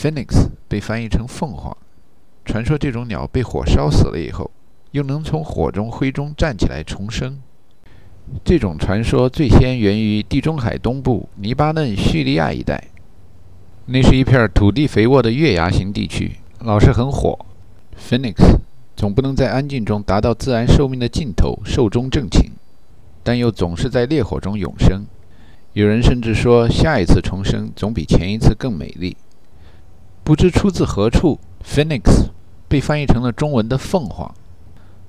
Phoenix 被翻译成凤凰。传说这种鸟被火烧死了以后，又能从火中灰中站起来重生。这种传说最先源于地中海东部黎巴嫩、叙利亚一带，那是一片土地肥沃的月牙形地区，老是很火。Phoenix 总不能在安静中达到自然寿命的尽头，寿终正寝，但又总是在烈火中永生。有人甚至说，下一次重生总比前一次更美丽。不知出自何处，Phoenix 被翻译成了中文的凤凰。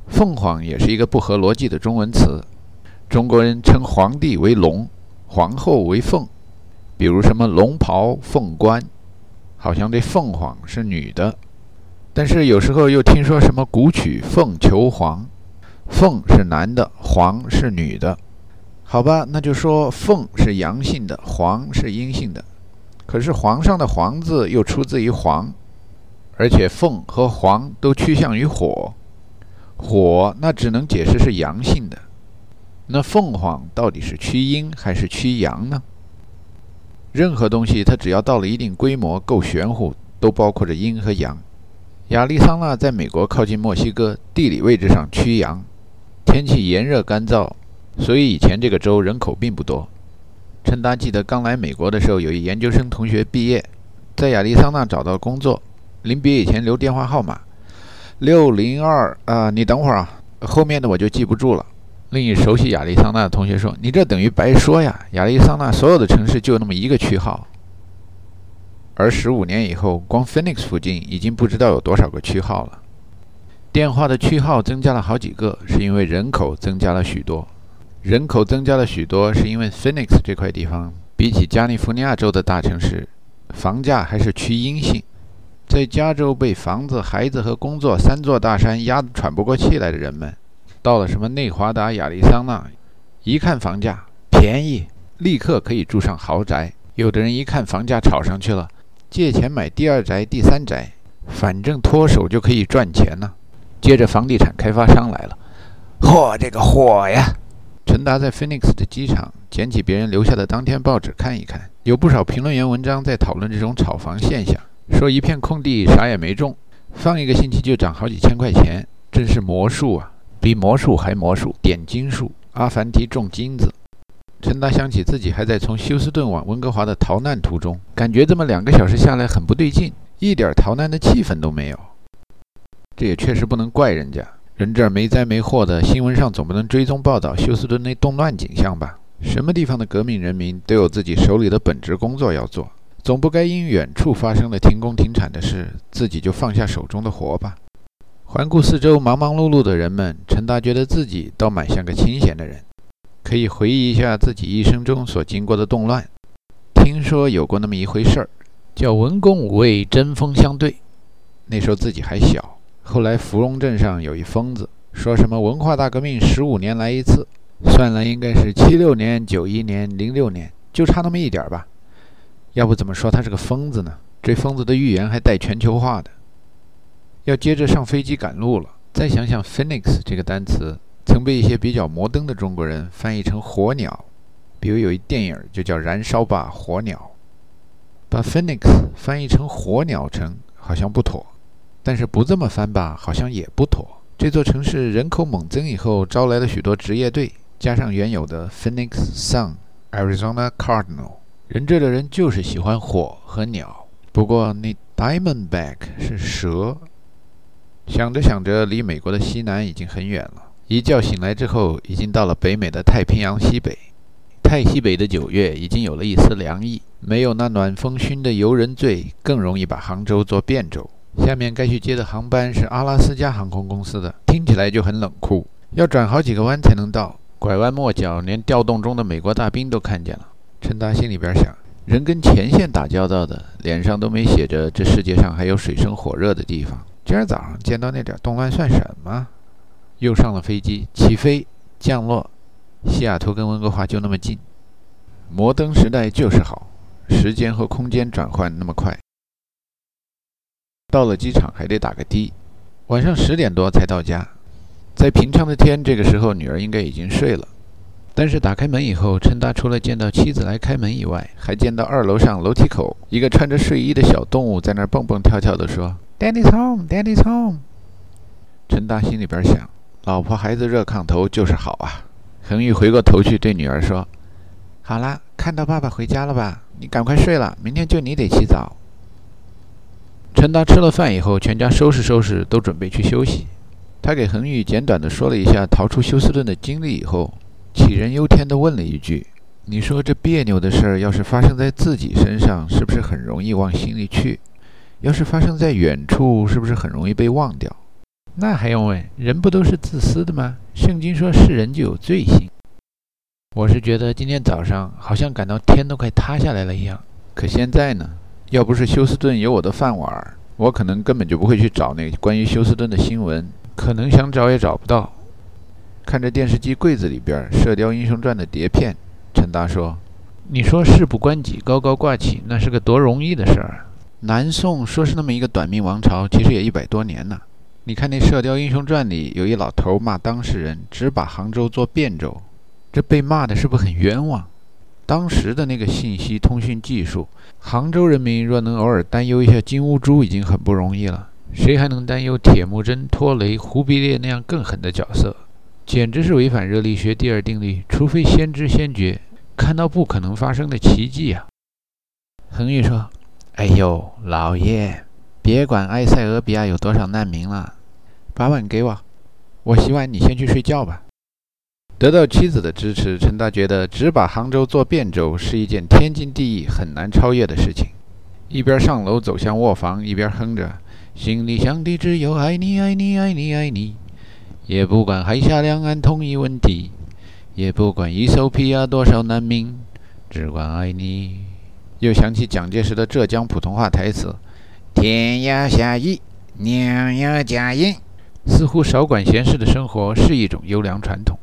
凤凰也是一个不合逻辑的中文词。中国人称皇帝为龙，皇后为凤，比如什么龙袍凤冠，好像这凤凰是女的。但是有时候又听说什么古曲凤求凰，凤是男的，凰是女的。好吧，那就说凤是阳性的，凰是阴性的。可是皇上的“皇”字又出自于黄，而且凤和黄都趋向于火，火那只能解释是阳性的。那凤凰到底是趋阴还是趋阳呢？任何东西它只要到了一定规模，够玄乎，都包括着阴和阳。亚利桑那在美国靠近墨西哥，地理位置上趋阳，天气炎热干燥。所以以前这个州人口并不多。陈达记得刚来美国的时候，有一研究生同学毕业，在亚利桑那找到工作，临别以前留电话号码，六零二啊，你等会儿啊，后面的我就记不住了。另一熟悉亚利桑那的同学说：“你这等于白说呀，亚利桑那所有的城市就那么一个区号。”而十五年以后，光 Phoenix 附近已经不知道有多少个区号了。电话的区号增加了好几个，是因为人口增加了许多。人口增加了许多，是因为 Phoenix 这块地方比起加利福尼亚州的大城市，房价还是趋阴性。在加州被房子、孩子和工作三座大山压得喘不过气来的人们，到了什么内华达、亚利桑那，一看房价便宜，立刻可以住上豪宅。有的人一看房价炒上去了，借钱买第二宅、第三宅，反正脱手就可以赚钱呢。接着房地产开发商来了，嚯，这个火呀！陈达在 Phoenix 的机场捡起别人留下的当天报纸看一看，有不少评论员文章在讨论这种炒房现象，说一片空地啥也没种，放一个星期就涨好几千块钱，真是魔术啊！比魔术还魔术，点金术，阿凡提种金子。陈达想起自己还在从休斯顿往温哥华的逃难途中，感觉这么两个小时下来很不对劲，一点逃难的气氛都没有。这也确实不能怪人家。人这儿没灾没祸的，新闻上总不能追踪报道休斯顿那动乱景象吧？什么地方的革命人民都有自己手里的本职工作要做，总不该因远处发生了停工停产的事，自己就放下手中的活吧？环顾四周忙忙碌碌的人们，陈达觉得自己倒蛮像个清闲的人，可以回忆一下自己一生中所经过的动乱。听说有过那么一回事儿，叫文公武卫，针锋相对。那时候自己还小。后来，芙蓉镇上有一疯子，说什么文化大革命十五年来一次，算来应该是七六年、九一年、零六年，就差那么一点吧。要不怎么说他是个疯子呢？这疯子的预言还带全球化的。要接着上飞机赶路了。再想想 “Phoenix” 这个单词，曾被一些比较摩登的中国人翻译成“火鸟”，比如有一电影就叫《燃烧吧，火鸟》，把 “Phoenix” 翻译成“火鸟城”好像不妥。但是不这么翻吧，好像也不妥。这座城市人口猛增以后，招来了许多职业队，加上原有的 Phoenix Sun、Arizona Cardinal，人这的人就是喜欢火和鸟。不过那 Diamondback 是蛇。想着想着，离美国的西南已经很远了。一觉醒来之后，已经到了北美的太平洋西北。太西北的九月已经有了一丝凉意，没有那暖风熏得游人醉，更容易把杭州做汴州。下面该去接的航班是阿拉斯加航空公司的，听起来就很冷酷，要转好几个弯才能到，拐弯抹角，连调动中的美国大兵都看见了。陈达心里边想，人跟前线打交道的，脸上都没写着这世界上还有水深火热的地方。今儿早上见到那点动乱算什么？又上了飞机，起飞、降落，西雅图跟温哥华就那么近，摩登时代就是好，时间和空间转换那么快。到了机场还得打个的，晚上十点多才到家。在平常的天，这个时候女儿应该已经睡了。但是打开门以后，陈达除了见到妻子来开门以外，还见到二楼上楼梯口一个穿着睡衣的小动物在那儿蹦蹦跳跳地说：“Daddy's home, Daddy's home。”陈达心里边想：老婆孩子热炕头就是好啊。恒玉回过头去对女儿说：“好啦，看到爸爸回家了吧？你赶快睡了，明天就你得洗澡。”陈达吃了饭以后，全家收拾收拾，都准备去休息。他给恒宇简短地说了一下逃出休斯顿的经历以后，杞人忧天地问了一句：“你说这别扭的事儿，要是发生在自己身上，是不是很容易往心里去？要是发生在远处，是不是很容易被忘掉？”那还用问？人不都是自私的吗？圣经说是人就有罪性。我是觉得今天早上好像感到天都快塌下来了一样。可现在呢？要不是休斯顿有我的饭碗，我可能根本就不会去找那关于休斯顿的新闻。可能想找也找不到。看着电视机柜子里边《射雕英雄传》的碟片，陈达说：“你说事不关己，高高挂起，那是个多容易的事儿。南宋说是那么一个短命王朝，其实也一百多年呢。你看那《射雕英雄传》里有一老头骂当事人只把杭州做汴州，这被骂的是不是很冤枉？当时的那个信息通讯技术，杭州人民若能偶尔担忧一下金乌珠，已经很不容易了。”谁还能担忧铁木真、拖雷、忽必烈那样更狠的角色？简直是违反热力学第二定律，除非先知先觉，看到不可能发生的奇迹啊！恒宇说：“哎呦，老爷，别管埃塞俄比亚有多少难民了，把碗给我，我洗碗，你先去睡觉吧。”得到妻子的支持，陈达觉得只把杭州做汴州是一件天经地义、很难超越的事情。一边上楼走向卧房，一边哼着。心里想的只有爱你，爱你，爱你，爱你，也不管海峡两岸统一问题，也不管一艘皮亚多少难民，只管爱你。又想起蒋介石的浙江普通话台词：“天要下雨，娘要嫁人。”似乎少管闲事的生活是一种优良传统，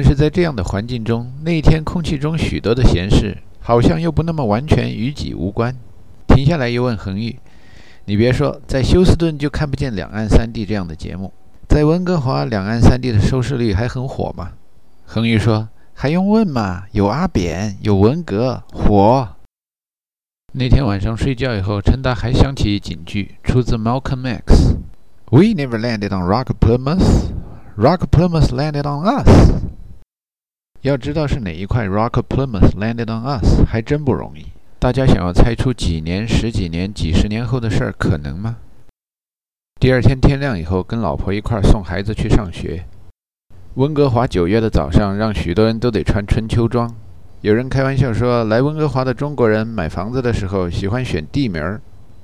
但是在这样的环境中，那一天空气中许多的闲事，好像又不那么完全与己无关。停下来，又问恒玉。你别说，在休斯顿就看不见《两岸三地》这样的节目，在温哥华，《两岸三地》的收视率还很火吗？恒宇说：“还用问吗？有阿扁，有文革，火。”那天晚上睡觉以后，陈达还想起一警句，出自 Malcolm X：“We never landed on Rock Plymouth, Rock Plymouth landed on us。”要知道是哪一块 Rock Plymouth landed on us，还真不容易。大家想要猜出几年、十几年、几十年后的事儿，可能吗？第二天天亮以后，跟老婆一块儿送孩子去上学。温哥华九月的早上，让许多人都得穿春秋装。有人开玩笑说，来温哥华的中国人买房子的时候喜欢选地名儿。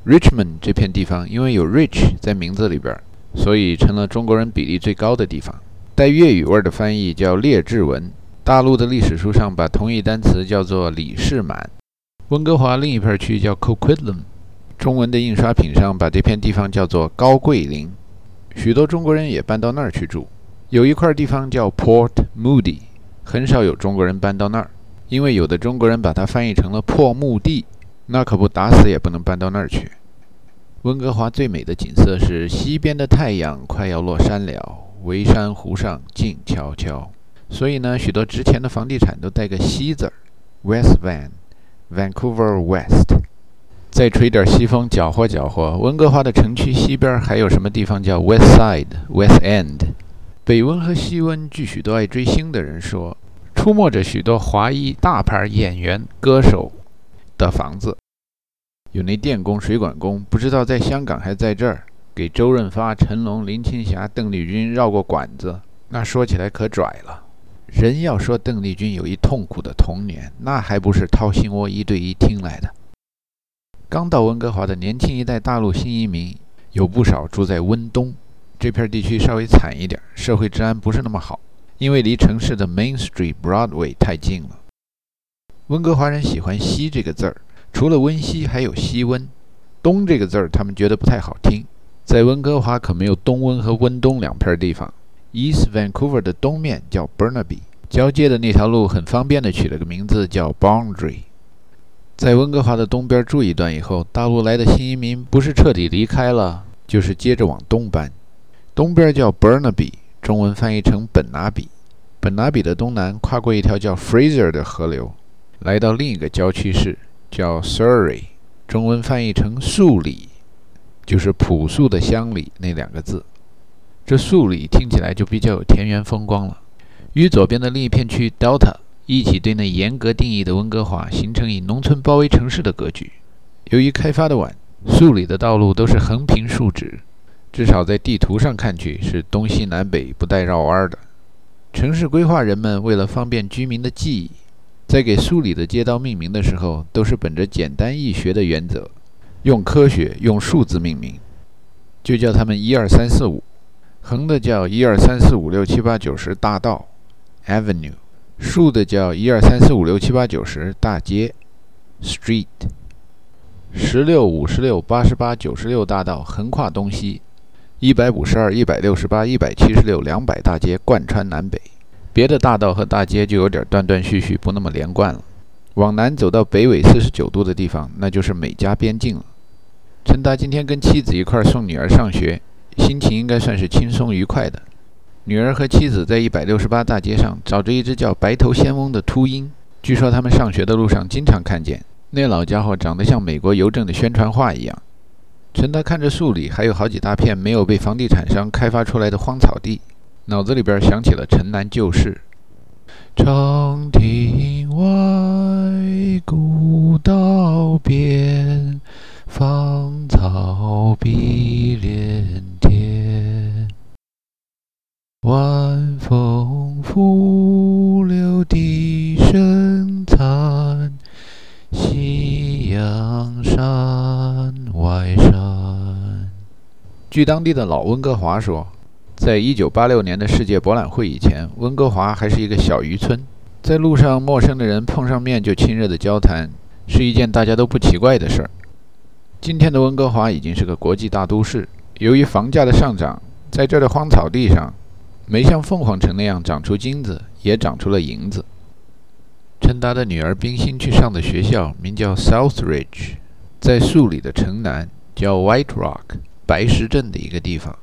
Richmond 这片地方因为有 rich 在名字里边，所以成了中国人比例最高的地方。带粤语味儿的翻译叫列治文。大陆的历史书上把同义单词叫做李士满。温哥华另一片区叫 Coquitlam，中文的印刷品上把这片地方叫做高桂林，许多中国人也搬到那儿去住。有一块地方叫 Port Moody，很少有中国人搬到那儿，因为有的中国人把它翻译成了破墓地，那可不打死也不能搬到那儿去。温哥华最美的景色是西边的太阳快要落山了，微山湖上静悄悄，所以呢，许多值钱的房地产都带个西字儿，West Van。Vancouver West，再吹点西风，搅和搅和。温哥华的城区西边还有什么地方叫 West Side、West End？北温和西温，据许多爱追星的人说，出没着许多华裔大牌演员、歌手的房子。有那电工、水管工，不知道在香港还在这儿给周润发、成龙、林青霞、邓丽君绕过管子，那说起来可拽了。人要说邓丽君有一痛苦的童年，那还不是掏心窝一对一听来的。刚到温哥华的年轻一代大陆新移民有不少住在温东这片地区，稍微惨一点，社会治安不是那么好，因为离城市的 Main Street Broadway 太近了。温哥华人喜欢“西”这个字儿，除了温西，还有西温。东这个字儿，他们觉得不太好听。在温哥华可没有东温和温东两片地方。East Vancouver 的东面叫 Burnaby，交界的那条路很方便的取了个名字叫 Boundary。在温哥华的东边住一段以后，大陆来的新移民不是彻底离开了，就是接着往东搬。东边叫 Burnaby，中文翻译成本拿比。本拿比的东南跨过一条叫 Fraser 的河流，来到另一个郊区市，叫 Surrey，中文翻译成素里，就是朴素的乡里那两个字。这素里听起来就比较有田园风光了。与左边的另一片区 Delta 一起对那严格定义的温哥华形成以农村包围城市的格局。由于开发的晚，素里的道路都是横平竖直，至少在地图上看去是东西南北不带绕弯的。城市规划人们为了方便居民的记忆，在给素里的街道命名的时候，都是本着简单易学的原则，用科学用数字命名，就叫他们一二三四五，横的叫一二三四五六七八九十大道。Avenue，竖的叫一二三四五六七八九十大街，Street，十六五十六八十八九十六大道横跨东西，一百五十二一百六十八一百七十六两百大街贯穿南北。别的大道和大街就有点断断续续，不那么连贯了。往南走到北纬四十九度的地方，那就是美加边境了。陈达今天跟妻子一块送女儿上学，心情应该算是轻松愉快的。女儿和妻子在一百六十八大街上找着一只叫白头仙翁的秃鹰，据说他们上学的路上经常看见。那老家伙长得像美国邮政的宣传画一样。陈达看着树里还有好几大片没有被房地产商开发出来的荒草地，脑子里边想起了城南旧事。长亭外，古道边，芳草碧据当地的老温哥华说，在一九八六年的世界博览会以前，温哥华还是一个小渔村。在路上，陌生的人碰上面就亲热的交谈，是一件大家都不奇怪的事儿。今天的温哥华已经是个国际大都市，由于房价的上涨，在这儿的荒草地上。没像凤凰城那样长出金子，也长出了银子。陈达的女儿冰心去上的学校名叫 Southridge，在树里的城南，叫 White Rock 白石镇的一个地方。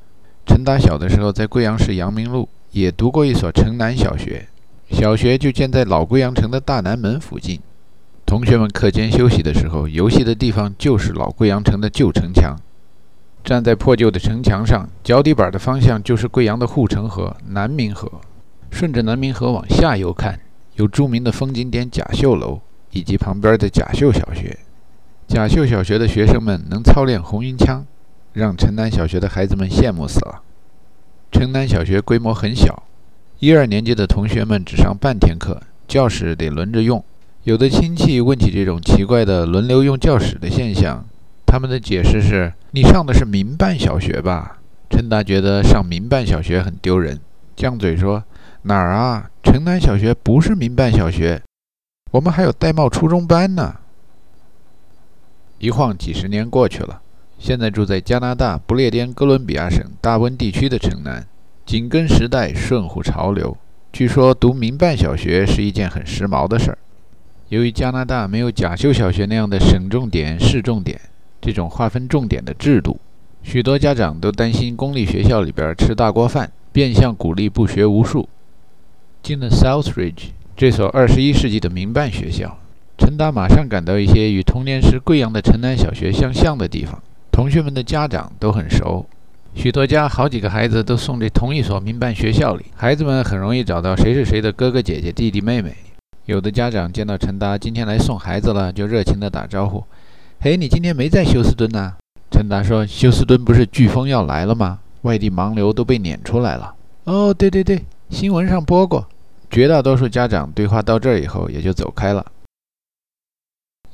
陈达小的时候在贵阳市阳明路也读过一所城南小学，小学就建在老贵阳城的大南门附近。同学们课间休息的时候，游戏的地方就是老贵阳城的旧城墙。站在破旧的城墙上，脚底板的方向就是贵阳的护城河南明河。顺着南明河往下游看，有著名的风景点甲秀楼以及旁边的甲秀小学。甲秀小学的学生们能操练红缨枪，让城南小学的孩子们羡慕死了。城南小学规模很小，一二年级的同学们只上半天课，教室得轮着用。有的亲戚问起这种奇怪的轮流用教室的现象。他们的解释是：“你上的是民办小学吧？”陈达觉得上民办小学很丢人，犟嘴说：“哪儿啊？城南小学不是民办小学，我们还有戴帽初中班呢。”一晃几十年过去了，现在住在加拿大不列颠哥伦比亚省大温地区的城南，紧跟时代，顺乎潮流。据说读民办小学是一件很时髦的事儿。由于加拿大没有甲秀小学那样的省重点、市重点。这种划分重点的制度，许多家长都担心公立学校里边吃大锅饭，变相鼓励不学无术。进了 Southridge 这所二十一世纪的民办学校，陈达马上感到一些与童年时贵阳的城南小学相像的地方。同学们的家长都很熟，许多家好几个孩子都送这同一所民办学校里，孩子们很容易找到谁是谁的哥哥姐姐、弟弟妹妹。有的家长见到陈达今天来送孩子了，就热情地打招呼。嘿，你今天没在休斯敦呐？陈达说：“休斯敦不是飓风要来了吗？外地盲流都被撵出来了。”哦，对对对，新闻上播过。绝大多数家长对话到这儿以后也就走开了。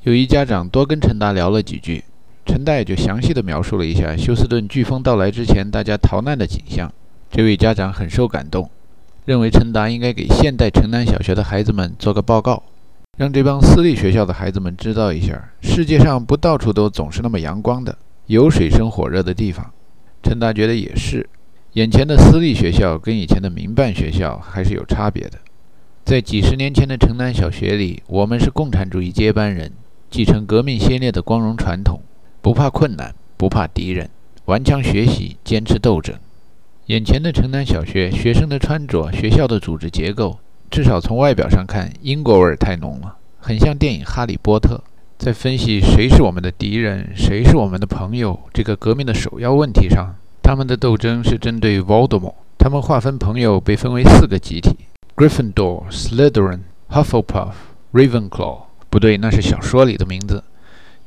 有一家长多跟陈达聊了几句，陈达也就详细的描述了一下休斯顿飓风到来之前大家逃难的景象。这位家长很受感动，认为陈达应该给现代城南小学的孩子们做个报告。让这帮私立学校的孩子们知道一下，世界上不到处都总是那么阳光的，有水深火热的地方。陈达觉得也是，眼前的私立学校跟以前的民办学校还是有差别的。在几十年前的城南小学里，我们是共产主义接班人，继承革命先烈的光荣传统，不怕困难，不怕敌人，顽强学习，坚持斗争。眼前的城南小学学生的穿着、学校的组织结构，至少从外表上看，英国味儿太浓了，很像电影《哈利波特》。在分析谁是我们的敌人，谁是我们的朋友这个革命的首要问题上，他们的斗争是针对 Voldemort。他们划分朋友被分为四个集体：Gryffindor、Slytherin、Hufflepuff、Ravenclaw。不对，那是小说里的名字。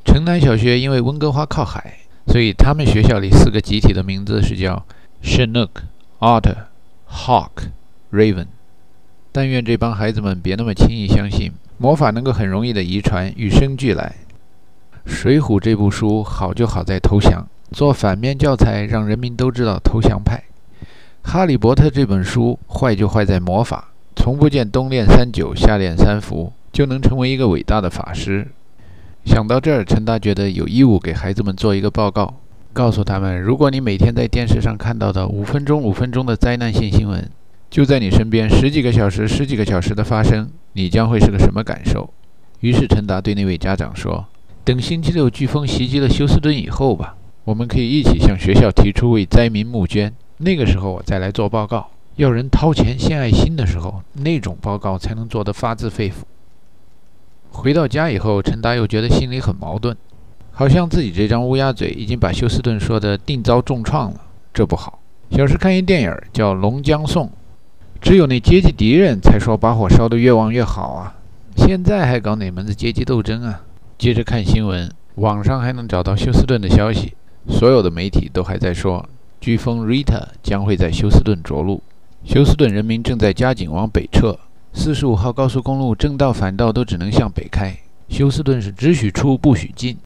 城南小学因为温哥华靠海，所以他们学校里四个集体的名字是叫。Chinook、Otter、Hawk、Raven，但愿这帮孩子们别那么轻易相信魔法能够很容易的遗传与生俱来。《水浒》这部书好就好在投降，做反面教材让人民都知道投降派。《哈利波特》这本书坏就坏在魔法，从不见冬练三九夏练三伏就能成为一个伟大的法师。想到这儿，陈达觉得有义务给孩子们做一个报告。告诉他们，如果你每天在电视上看到的五分钟、五分钟的灾难性新闻，就在你身边十几个小时、十几个小时的发生，你将会是个什么感受？于是陈达对那位家长说：“等星期六飓风袭击了休斯顿以后吧，我们可以一起向学校提出为灾民募捐。那个时候我再来做报告。要人掏钱献爱心的时候，那种报告才能做得发自肺腑。”回到家以后，陈达又觉得心里很矛盾。好像自己这张乌鸦嘴已经把休斯顿说的定遭重创了，这不好。小时看一电影叫《龙江颂》，只有那阶级敌人才说把火烧得越旺越好啊，现在还搞哪门子阶级斗争啊？接着看新闻，网上还能找到休斯顿的消息，所有的媒体都还在说，飓风 Rita 将会在休斯顿着陆，休斯顿人民正在加紧往北撤，四十五号高速公路正道反道都只能向北开，休斯顿是只许出不许进。